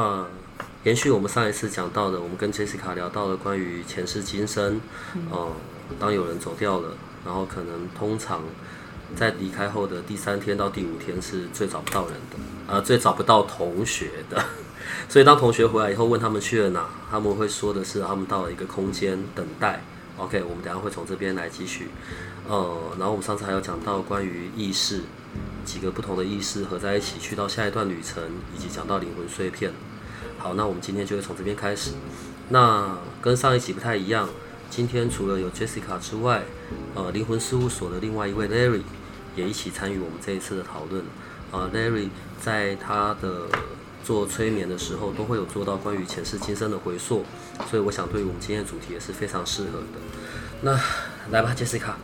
嗯，延续我们上一次讲到的，我们跟 Jessica 聊到了关于前世今生。嗯，当有人走掉了，然后可能通常在离开后的第三天到第五天是最找不到人的，呃，最找不到同学的。所以当同学回来以后问他们去了哪，他们会说的是他们到了一个空间等待。OK，我们等下会从这边来继续。呃，然后我们上次还有讲到关于意识。几个不同的意识合在一起，去到下一段旅程，以及讲到灵魂碎片。好，那我们今天就会从这边开始。那跟上一集不太一样，今天除了有 Jessica 之外，呃，灵魂事务所的另外一位 Larry 也一起参与我们这一次的讨论。呃，Larry 在他的做催眠的时候，都会有做到关于前世今生的回溯，所以我想对于我们今天的主题也是非常适合的。那来吧，Jessica。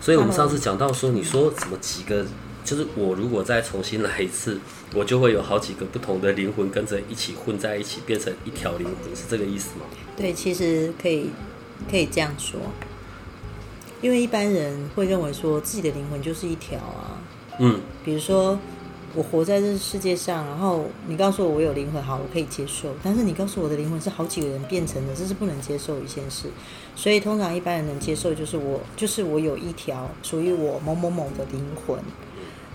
所以我们上次讲到说，你说怎么几个？就是我如果再重新来一次，我就会有好几个不同的灵魂跟着一起混在一起，变成一条灵魂，是这个意思吗？对，其实可以可以这样说，因为一般人会认为说自己的灵魂就是一条啊，嗯，比如说我活在这世界上，然后你告诉我我有灵魂，好，我可以接受，但是你告诉我的灵魂是好几个人变成的，这是不能接受一件事，所以通常一般人能接受就是我就是我有一条属于我某某某的灵魂。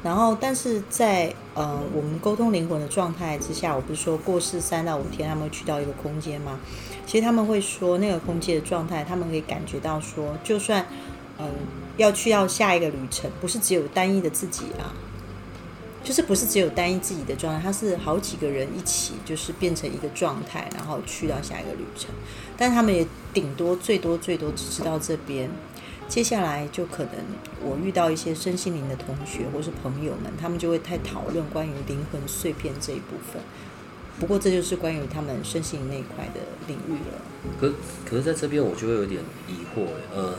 然后，但是在呃，我们沟通灵魂的状态之下，我不是说过世三到五天，他们会去到一个空间吗？其实他们会说，那个空间的状态，他们可以感觉到说，就算嗯要去到下一个旅程，不是只有单一的自己啊，就是不是只有单一自己的状态，它是好几个人一起，就是变成一个状态，然后去到下一个旅程。但他们也顶多最多最多只知道这边。接下来就可能我遇到一些身心灵的同学或是朋友们，他们就会太讨论关于灵魂碎片这一部分。不过这就是关于他们身心灵那一块的领域了。可可是在这边我就会有点疑惑，呃，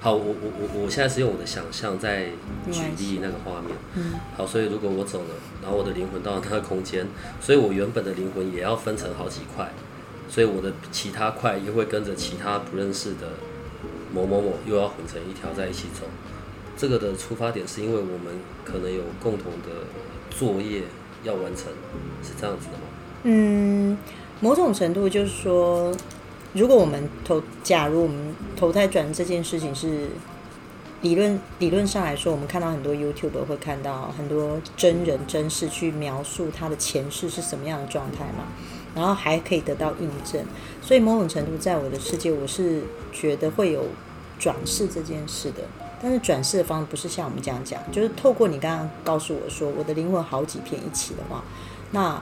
好，我我我我现在是用我的想象在举例那个画面。嗯。好，所以如果我走了，然后我的灵魂到了那个空间，所以我原本的灵魂也要分成好几块，所以我的其他块也会跟着其他不认识的。某某某又要混成一条在一起走，这个的出发点是因为我们可能有共同的作业要完成，是这样子的吗？嗯，某种程度就是说，如果我们投，假如我们投胎转这件事情是理论理论上来说，我们看到很多 YouTube 会看到很多真人真事去描述他的前世是什么样的状态嘛。然后还可以得到印证，所以某种程度在我的世界，我是觉得会有转世这件事的。但是转世的方式不是像我们这样讲，就是透过你刚刚告诉我说我的灵魂好几片一起的话，那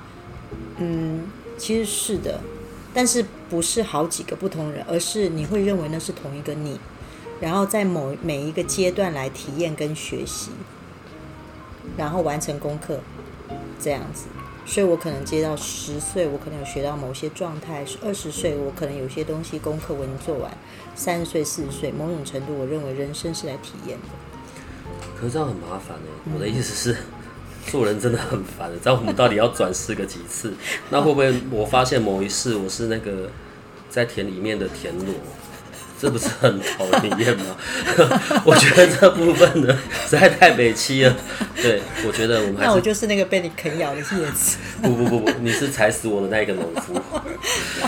嗯，其实是的，但是不是好几个不同人，而是你会认为那是同一个你，然后在某每一个阶段来体验跟学习，然后完成功课，这样子。所以我可能接到十岁，我可能有学到某些状态；是二十岁，我可能有些东西功课我已经做完；三十岁、四十岁，某种程度，我认为人生是来体验的。可是这样很麻烦呢。我的意思是，做人真的很烦的。这样我们到底要转世个几次？那会不会我发现某一世我是那个在田里面的田螺？这不是很讨厌吗？我觉得这部分呢实在太悲戚了。对，我觉得我们那我就是那个被你啃咬的叶子。不不不不，你是踩死我的那一个农夫。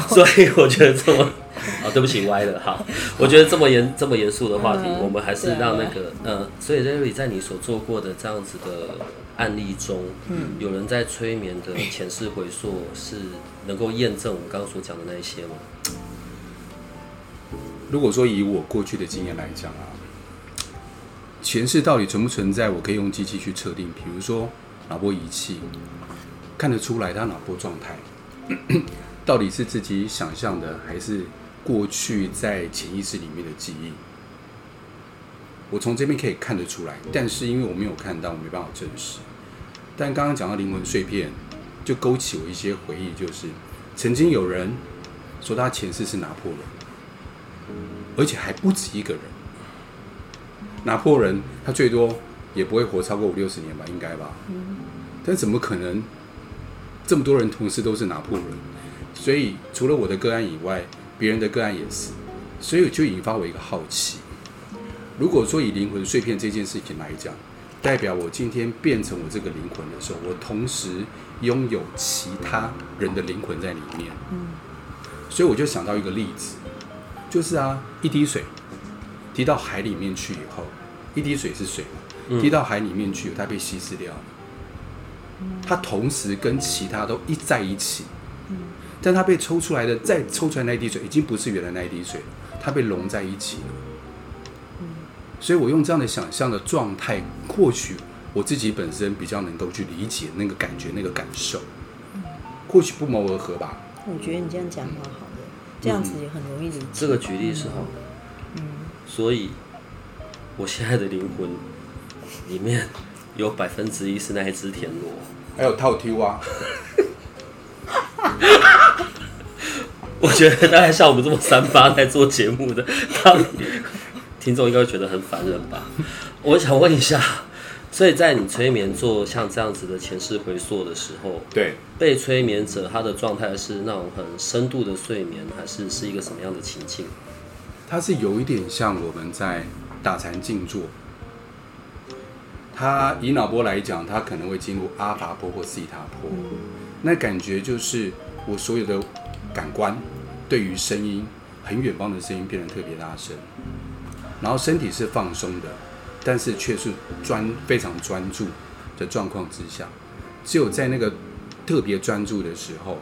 所以我觉得这么啊，对不起，歪了。好，我觉得这么严这么严肃的话题，我们还是让那个呃，所以 Larry 在你所做过的这样子的案例中，嗯，有人在催眠的前世回溯是能够验证我们刚刚所讲的那一些吗？如果说以我过去的经验来讲啊，前世到底存不存在？我可以用机器去测定，比如说脑波仪器看得出来他脑波状态 到底是自己想象的，还是过去在潜意识里面的记忆？我从这边可以看得出来，但是因为我没有看到，我没办法证实。但刚刚讲到灵魂碎片，就勾起我一些回忆，就是曾经有人说他前世是拿破仑，而且还不止一个人。拿破仑他最多也不会活超过五六十年吧，应该吧？嗯。但怎么可能这么多人同时都是拿破仑？所以除了我的个案以外，别人的个案也是，所以就引发我一个好奇。如果说以灵魂碎片这件事情来讲，代表我今天变成我这个灵魂的时候，我同时拥有其他人的灵魂在里面。嗯。所以我就想到一个例子，就是啊，一滴水滴到海里面去以后，一滴水是水嘛，滴到海里面去，它被稀释掉了。它同时跟其他都一在一起。嗯。但它被抽出来的，再抽出来那一滴水，已经不是原来那一滴水了，它被融在一起了。所以我用这样的想象的状态，或许我自己本身比较能够去理解那个感觉、那个感受，或许不谋而合吧。我觉得你这样讲蛮好的，这样子也很容易理解。这个举例是好的。嗯。所以，我现在的灵魂里面有百分之一是那一只田螺，还有套 T 蛙。我觉得大概像我们这么三八在做节目的，他听众应该会觉得很烦人吧？我想问一下，所以在你催眠做像这样子的前世回溯的时候，对。被催眠者他的状态是那种很深度的睡眠，还是是一个什么样的情境？它是有一点像我们在打禅静坐，它以脑波来讲，它可能会进入阿法波或西塔波，那感觉就是我所有的感官。对于声音，很远方的声音变得特别大声，然后身体是放松的，但是却是专非常专注的状况之下，只有在那个特别专注的时候，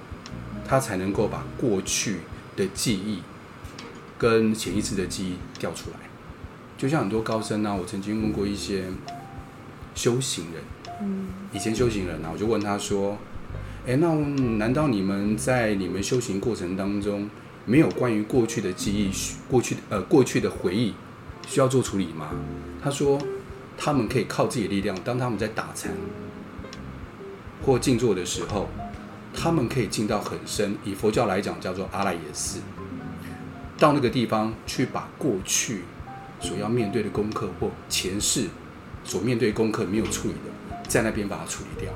他才能够把过去的记忆跟潜意识的记忆调出来。就像很多高僧啊，我曾经问过一些修行人，嗯，以前修行人啊，我就问他说。哎，那难道你们在你们修行过程当中，没有关于过去的记忆、过去呃过去的回忆需要做处理吗？他说，他们可以靠自己的力量，当他们在打禅或静坐的时候，他们可以进到很深，以佛教来讲叫做阿赖耶识，到那个地方去把过去所要面对的功课或前世所面对功课没有处理的，在那边把它处理掉。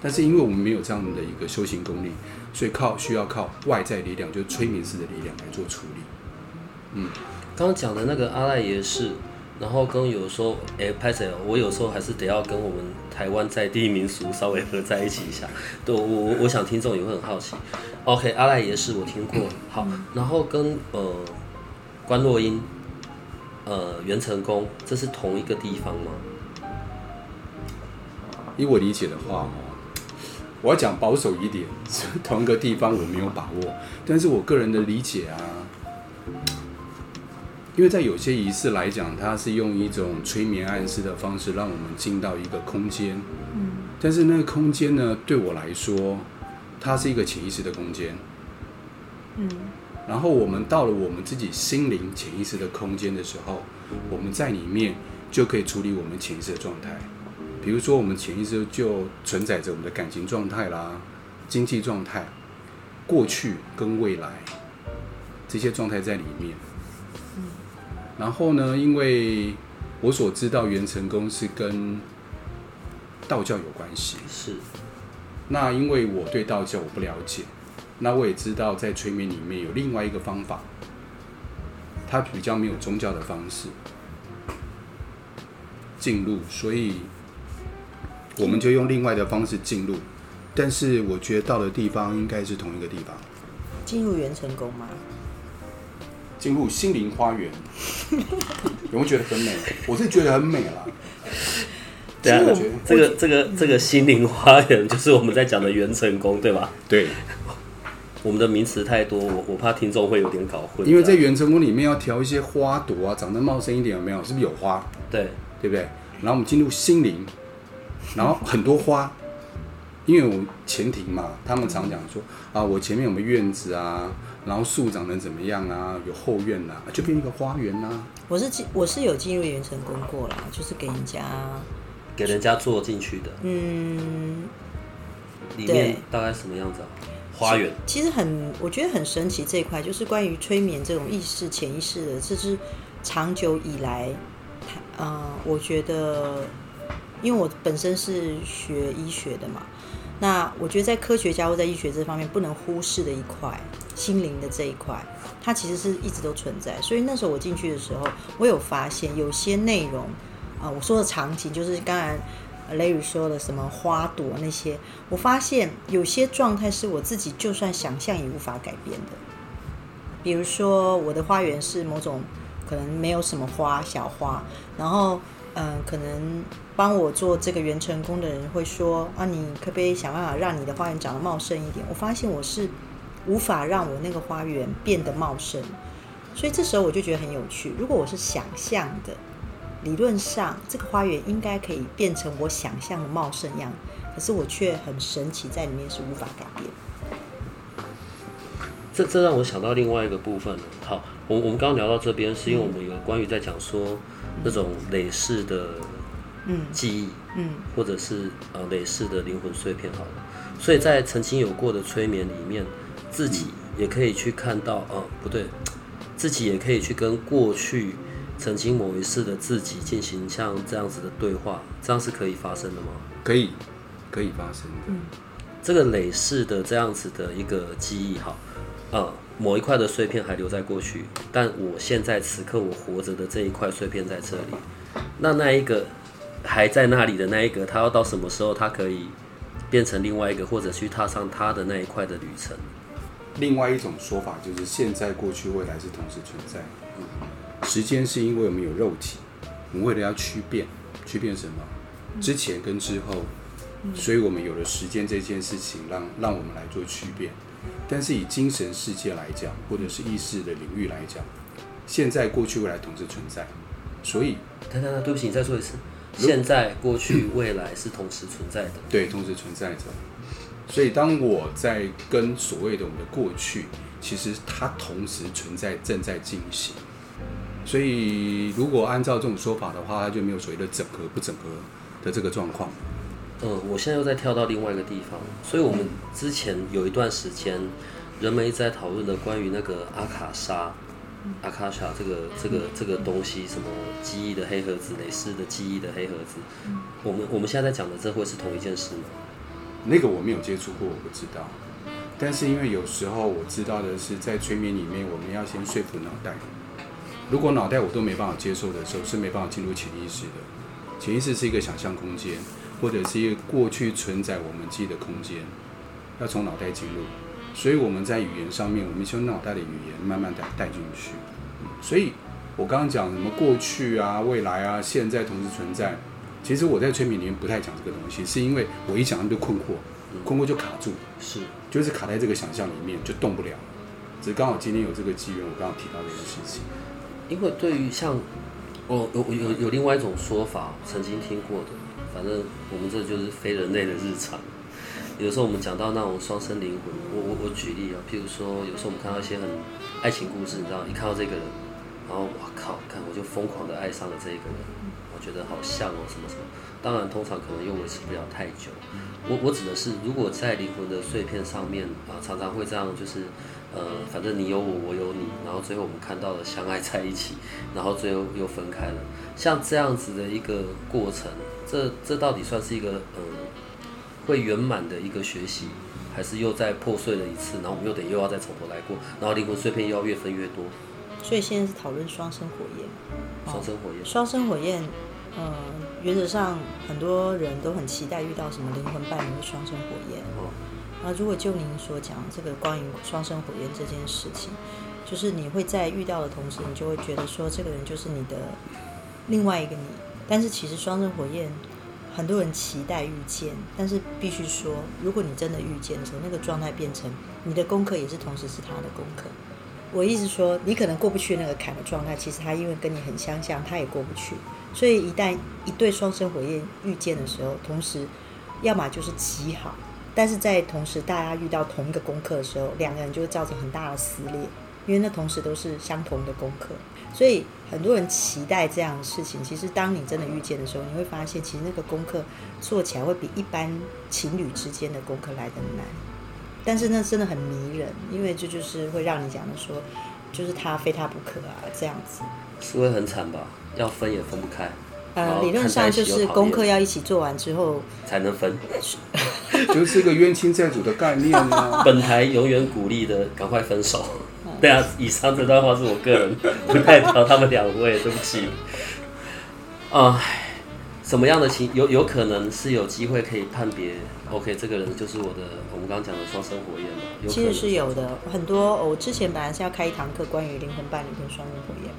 但是因为我们没有这样的一个修行功力，所以靠需要靠外在力量，就是催眠式的力量来做处理。嗯，刚刚讲的那个阿赖耶识，然后跟有时候哎拍谁，我有时候还是得要跟我们台湾在地民俗稍微合在一起一下。对，我我我想听众也会很好奇。OK，阿赖耶是我听过，好，然后跟呃关洛音、呃袁成功，这是同一个地方吗？以我理解的话。我要讲保守一点，同一个地方我没有把握，但是我个人的理解啊，因为在有些仪式来讲，它是用一种催眠暗示的方式，让我们进到一个空间，嗯，但是那个空间呢，对我来说，它是一个潜意识的空间，嗯，然后我们到了我们自己心灵潜意识的空间的时候，我们在里面就可以处理我们潜意识的状态。比如说，我们潜意识就存在着我们的感情状态啦、经济状态、过去跟未来这些状态在里面。然后呢，因为我所知道元成功是跟道教有关系。是。那因为我对道教我不了解，那我也知道在催眠里面有另外一个方法，它比较没有宗教的方式进入，所以。我们就用另外的方式进入，但是我觉得到的地方应该是同一个地方。进入元成功吗？进入心灵花园，有没有觉得很美？我是觉得很美了。对啊，这个这个这个心灵花园 就是我们在讲的元成功，对吧？对。我们的名词太多，我我怕听众会有点搞混。因为在元成功里面要调一些花朵啊，长得茂盛一点，有没有？是不是有花？对，对不对？然后我们进入心灵。然后很多花，因为我前庭嘛，他们常讲说啊，我前面有没有院子啊？然后树长得怎么样啊？有后院啊，就变一个花园啊。我是进我是有进入元成功过啦，就是给人家给人家做进去的。嗯，里面大概什么样子啊？花园。其实很，我觉得很神奇这一块，就是关于催眠这种意识、潜意识的，这是长久以来，呃，我觉得，因为我本身是学医学的嘛。那我觉得在科学家或在医学这方面不能忽视的一块，心灵的这一块，它其实是一直都存在。所以那时候我进去的时候，我有发现有些内容，啊，我说的场景就是刚才雷雨说的什么花朵那些，我发现有些状态是我自己就算想象也无法改变的。比如说我的花园是某种可能没有什么花小花，然后。嗯，可能帮我做这个元成功的人会说啊，你可不可以想办法让你的花园长得茂盛一点？我发现我是无法让我那个花园变得茂盛，所以这时候我就觉得很有趣。如果我是想象的，理论上这个花园应该可以变成我想象的茂盛样，可是我却很神奇，在里面是无法改变。这这让我想到另外一个部分了。好，我我们刚刚聊到这边，是因为我们有关于在讲说。那种累世的记忆，嗯，或者是呃累世的灵魂碎片，好了，所以在曾经有过的催眠里面，自己也可以去看到，哦，不对，自己也可以去跟过去曾经某一世的自己进行像这样子的对话，这样是可以发生的吗？可以，可以发生的。嗯，这个累世的这样子的一个记忆，哈，呃。某一块的碎片还留在过去，但我现在此刻我活着的这一块碎片在这里，那那一个还在那里的那一个，它要到什么时候，它可以变成另外一个，或者去踏上它的那一块的旅程？另外一种说法就是，现在、过去、未来是同时存在。时间是因为我们有肉体，我们为了要区变，区变什么？之前跟之后，所以我们有了时间这件事情，让让我们来做区变。但是以精神世界来讲，或者是意识的领域来讲，现在、过去、未来同时存在，所以……等等等，对不起，你再说一次。现在、过去、未来是同时存在的。对，同时存在着。所以当我在跟所谓的我们的过去，其实它同时存在，正在进行。所以如果按照这种说法的话，它就没有所谓的整合不整合的这个状况。嗯，我现在又在跳到另外一个地方，所以我们之前有一段时间，人们一直在讨论的关于那个阿卡莎、阿卡莎这个这个这个东西，什么记忆的黑盒子、蕾丝的记忆的黑盒子，我们我们现在在讲的这会是同一件事吗？那个我没有接触过，我不知道。但是因为有时候我知道的是，在催眠里面，我们要先说服脑袋。如果脑袋我都没办法接受的时候，是没办法进入潜意识的。潜意识是一个想象空间。或者是一个过去存在我们记忆的空间，要从脑袋进入，所以我们在语言上面，我们用脑袋的语言慢慢带带进去。所以我刚刚讲什么过去啊、未来啊、现在同时存在，其实我在催眠里面不太讲这个东西，是因为我一讲他就困惑，困惑就卡住，是，就是卡在这个想象里面就动不了。只是刚好今天有这个机缘，我刚好提到这个事情。因为对于像我有有有另外一种说法，曾经听过的。反正我们这就是非人类的日常。有时候我们讲到那种双生灵魂，我我我举例啊，譬如说，有时候我们看到一些很爱情故事，你知道，一看到这个人，然后我靠，看我就疯狂的爱上了这一个人，觉得好像哦什么什么。当然，通常可能又维持不了太久。我我指的是，如果在灵魂的碎片上面啊，常常会这样，就是呃，反正你有我，我有你，然后最后我们看到了相爱在一起，然后最后又分开了，像这样子的一个过程。这这到底算是一个呃会圆满的一个学习，还是又再破碎了一次，然后我们又得又要再从头来过，然后灵魂碎片又要越分越多。所以现在是讨论双生火焰。双生火焰。双生火焰，呃，原则上很多人都很期待遇到什么灵魂伴侣的双生火焰。哦。那如果就您所讲这个关于双生火焰这件事情，就是你会在遇到的同时，你就会觉得说这个人就是你的另外一个你。但是其实双生火焰，很多人期待遇见，但是必须说，如果你真的遇见的时候，那个状态变成你的功课，也是同时是他的功课。我意思说，你可能过不去那个坎的状态，其实他因为跟你很相像，他也过不去。所以一旦一对双生火焰遇见的时候，同时要么就是极好，但是在同时大家遇到同一个功课的时候，两个人就会造成很大的撕裂，因为那同时都是相同的功课。所以很多人期待这样的事情，其实当你真的遇见的时候，你会发现，其实那个功课做起来会比一般情侣之间的功课来的难。但是那真的很迷人，因为这就是会让你讲的说，就是他非他不可啊，这样子。是会很惨吧？要分也分不开。呃，理论上就是功课要一起做完之后才能分，就是个冤亲债主的概念啊。本台永远鼓励的，赶快分手。对啊，以上这段话是我个人，不代表他们两位，对不起。啊，什么样的情有有可能是有机会可以判别？OK，这个人就是我的，我们刚刚讲的双生火焰嘛。其实是有的，很多。我之前本来是要开一堂课关于灵魂伴侣跟双生火焰，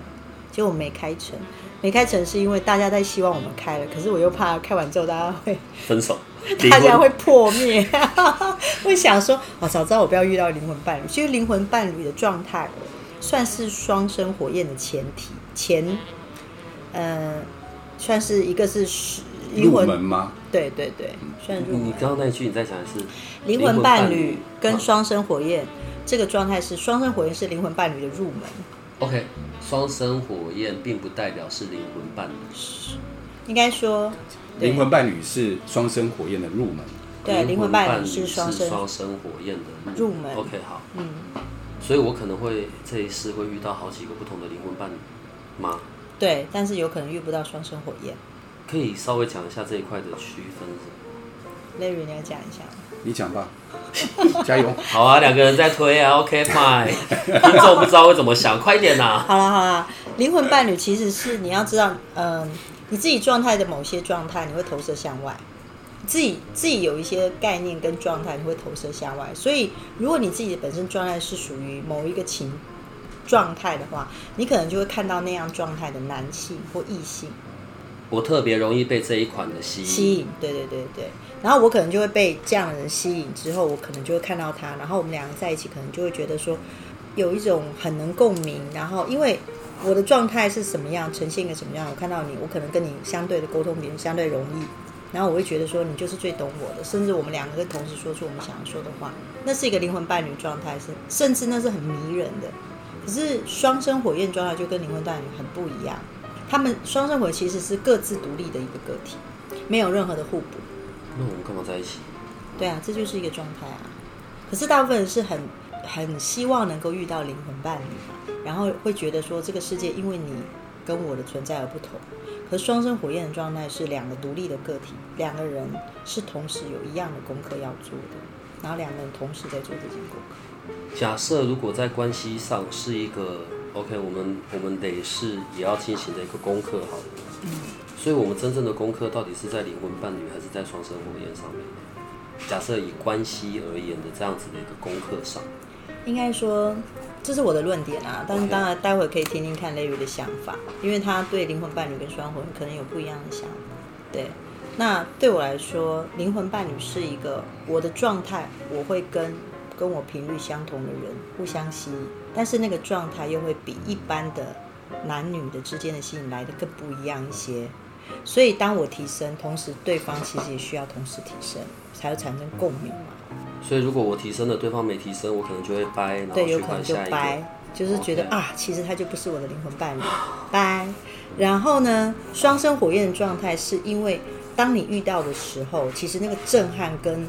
结果我没开成。没开成是因为大家在希望我们开了，可是我又怕开完之后大家会分手，大家会破灭，会想说哦，早知道我不要遇到灵魂伴侣。其实灵魂伴侣的状态算是双生火焰的前提，前呃算是一个是灵魂吗？对对对，算入门。你刚刚那句你在讲的是灵魂伴侣跟双生火焰这个状态是双生火焰是灵魂伴侣的入门。OK。双生火焰并不代表是灵魂伴侣，应该说灵魂伴侣是双生火焰的入门。对，灵魂伴侣是双生双生火焰的入门。OK，好，嗯，所以我可能会这一世会遇到好几个不同的灵魂伴侣吗？对，但是有可能遇不到双生火焰。可以稍微讲一下这一块的区分，Larry，你要讲一下。你讲吧，加油！好啊，两个人在推啊，OK，fine。听众不知道会怎么想，快点 呐！好了好了，灵魂伴侣其实是你要知道，嗯，你自己状态的某些状态，你会投射向外；自己自己有一些概念跟状态，你会投射向外。所以，如果你自己的本身状态是属于某一个情状态的话，你可能就会看到那样状态的男性或异性。我特别容易被这一款的吸引，吸引，对对对对。然后我可能就会被这样的人吸引，之后我可能就会看到他，然后我们两个在一起，可能就会觉得说有一种很能共鸣。然后因为我的状态是什么样，呈现一个什么样，我看到你，我可能跟你相对的沟通，别人相对容易。然后我会觉得说你就是最懂我的，甚至我们两个同时说出我们想要说的话，那是一个灵魂伴侣状态，是甚至那是很迷人的。可是双生火焰状态就跟灵魂伴侣很不一样，他们双生火其实是各自独立的一个个体，没有任何的互补。那我们干嘛在一起？对啊，这就是一个状态啊。可是大部分人是很很希望能够遇到灵魂伴侣，然后会觉得说这个世界因为你跟我的存在而不同。可双生火焰的状态是两个独立的个体，两个人是同时有一样的功课要做的，然后两个人同时在做这件功课。假设如果在关系上是一个 OK，我们我们得是也要进行的一个功课，好了。嗯。所以，我们真正的功课到底是在灵魂伴侣，还是在双生火焰上面？假设以关系而言的这样子的一个功课上，应该说，这是我的论点啊。但是，当然，待会可以听听看雷雨的想法，因为他对灵魂伴侣跟双魂可能有不一样的想法。对，那对我来说，灵魂伴侣是一个我的状态，我会跟跟我频率相同的人互相吸引，但是那个状态又会比一般的男女的之间的吸引来的更不一样一些。所以，当我提升，同时对方其实也需要同时提升，才会产生共鸣嘛。所以，如果我提升了，对方没提升，我可能就会掰，对，有可能就掰，就是觉得啊，其实他就不是我的灵魂伴侣，掰。然后呢，双生火焰的状态是因为，当你遇到的时候，其实那个震撼跟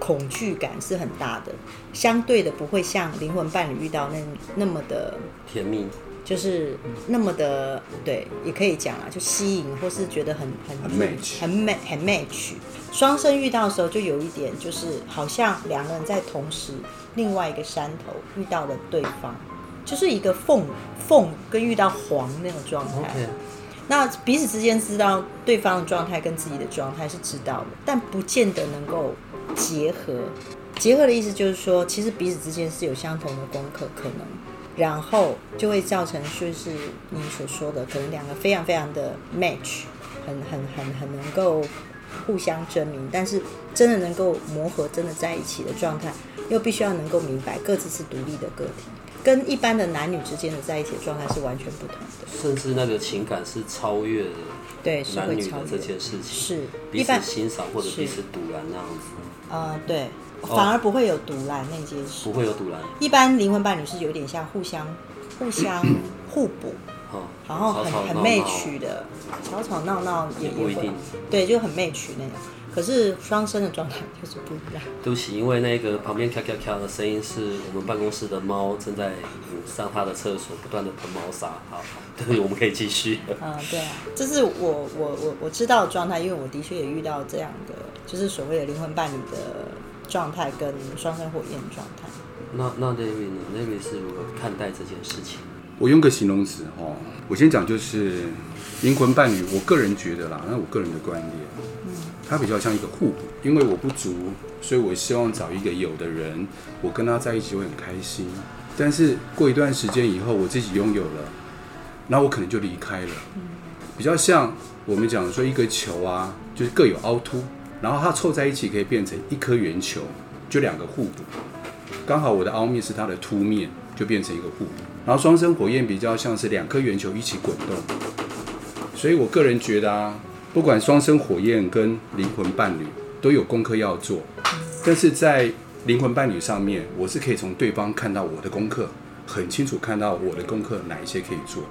恐惧感是很大的，相对的不会像灵魂伴侣遇到那那么的甜蜜。就是那么的对，也可以讲啊，就吸引或是觉得很很很 match，很 match，很 match。双生遇到的时候，就有一点就是好像两个人在同时另外一个山头遇到了对方，就是一个凤凤跟遇到黄那种状态。那彼此之间知道对方的状态跟自己的状态是知道的，但不见得能够结合。结合的意思就是说，其实彼此之间是有相同的功课可能。然后就会造成，就是你所说的，可能两个非常非常的 match，很很很很能够互相证明，但是真的能够磨合，真的在一起的状态，又必须要能够明白各自是独立的个体，跟一般的男女之间的在一起的状态是完全不同的。甚至那个情感是超越的对男女的这件事情，是一般欣赏或者彼此堵然那样子。啊，对。反而不会有独蓝那件事，不会有独蓝。一般灵魂伴侣是有点像互相、互相 互补、然后很很媚曲的，吵吵闹闹也不一定，对，就很媚曲那种。可是双生的状态就是不一样。对不起，因为那个旁边咔咔咔的声音是我们办公室的猫正在上它的厕所，不断的喷猫砂。好，对，我们可以继续。嗯，对啊，这是我我我我知道的状态，因为我的确也遇到这样的，就是所谓的灵魂伴侣的状态跟双生火焰状态。那那 David 呢？David 是如何看待这件事情？我用个形容词哈，我先讲就是灵魂伴侣，我个人觉得啦，那我个人的观点。它比较像一个互补，因为我不足，所以我希望找一个有的人，我跟他在一起会很开心。但是过一段时间以后，我自己拥有了，那我可能就离开了。比较像我们讲说一个球啊，就是各有凹凸，然后它凑在一起可以变成一颗圆球，就两个互补。刚好我的凹面是它的凸面，就变成一个互补。然后双生火焰比较像是两颗圆球一起滚动，所以我个人觉得啊。不管双生火焰跟灵魂伴侣都有功课要做，但是在灵魂伴侣上面，我是可以从对方看到我的功课，很清楚看到我的功课哪一些可以做。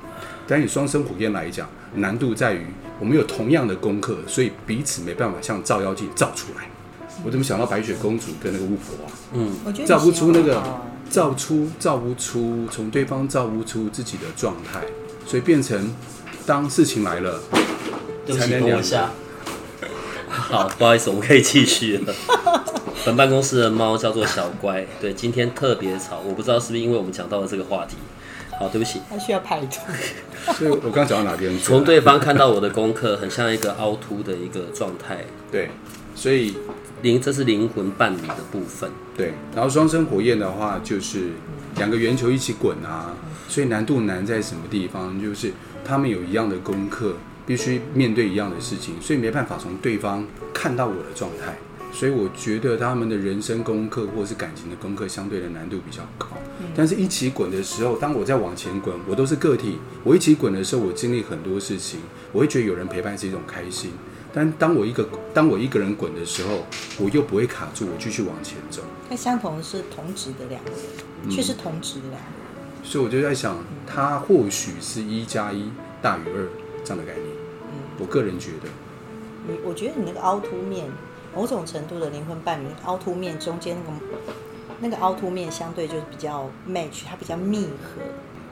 但以双生火焰来讲，难度在于我们有同样的功课，所以彼此没办法像照妖镜照出来。我怎么想到白雪公主跟那个巫婆啊？嗯，照不出那个，照出照不出，从对方照不出自己的状态，所以变成当事情来了。对不起，等我一下。好，不好意思，我们可以继续了。本办公室的猫叫做小乖，对，今天特别吵，我不知道是不是因为我们讲到了这个话题。好，对不起。它需要排毒。所以我刚讲到哪边？从对方看到我的功课，很像一个凹凸的一个状态。对，所以灵这是灵魂伴侣的部分。对，然后双生火焰的话，就是两个圆球一起滚啊，所以难度难在什么地方？就是他们有一样的功课。必须面对一样的事情，所以没办法从对方看到我的状态，所以我觉得他们的人生功课或是感情的功课相对的难度比较高。但是一起滚的时候，当我在往前滚，我都是个体，我一起滚的时候，我经历很多事情，我会觉得有人陪伴是一种开心。但当我一个当我一个人滚的时候，我又不会卡住，我继续往前走。那相同是同值的两个人，却是同值的两个人。所以我就在想，他或许是一加一大于二这样的概念。嗯我个人觉得，你我觉得你那个凹凸面，某种程度的灵魂伴侣凹凸面中间那个那个凹凸面相对就是比较 match，它比较密合，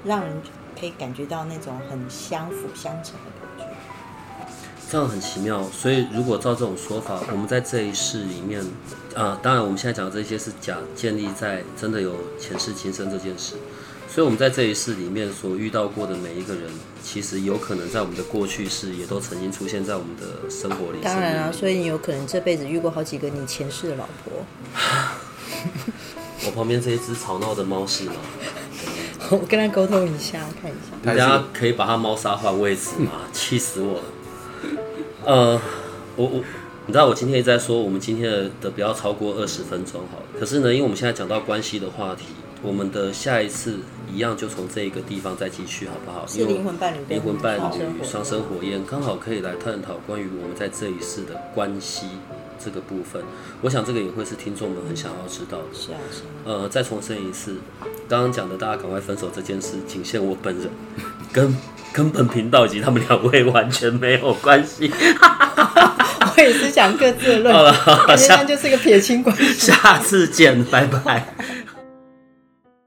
让人可以感觉到那种很相辅相成的感觉。这样很奇妙，所以如果照这种说法，我们在这一世里面，啊，当然我们现在讲的这些是假建立在真的有前世今生这件事。所以我们在这一世里面所遇到过的每一个人，其实有可能在我们的过去世也都曾经出现在我们的生活里。当然啊，所以你有可能这辈子遇过好几个你前世的老婆。我旁边这一只吵闹的猫是吗？我跟他沟通一下，看一下。大家可以把它猫砂换位置吗？气死我了。呃，我我，你知道我今天一直在说，我们今天的的不要超过二十分钟好了。可是呢，因为我们现在讲到关系的话题。我们的下一次一样，就从这一个地方再继续，好不好？是灵魂伴侣，灵魂伴侣双生火焰，刚好可以来探讨关于我们在这一世的关系这个部分。我想这个也会是听众们很想要知道的。是啊，是。呃，再重申一次，刚刚讲的大家赶快分手这件事，仅限我本人，跟跟本频道以及他们两位完全没有关系。我也是讲各自的论，好了，下就是个撇清关系。下次见，拜拜。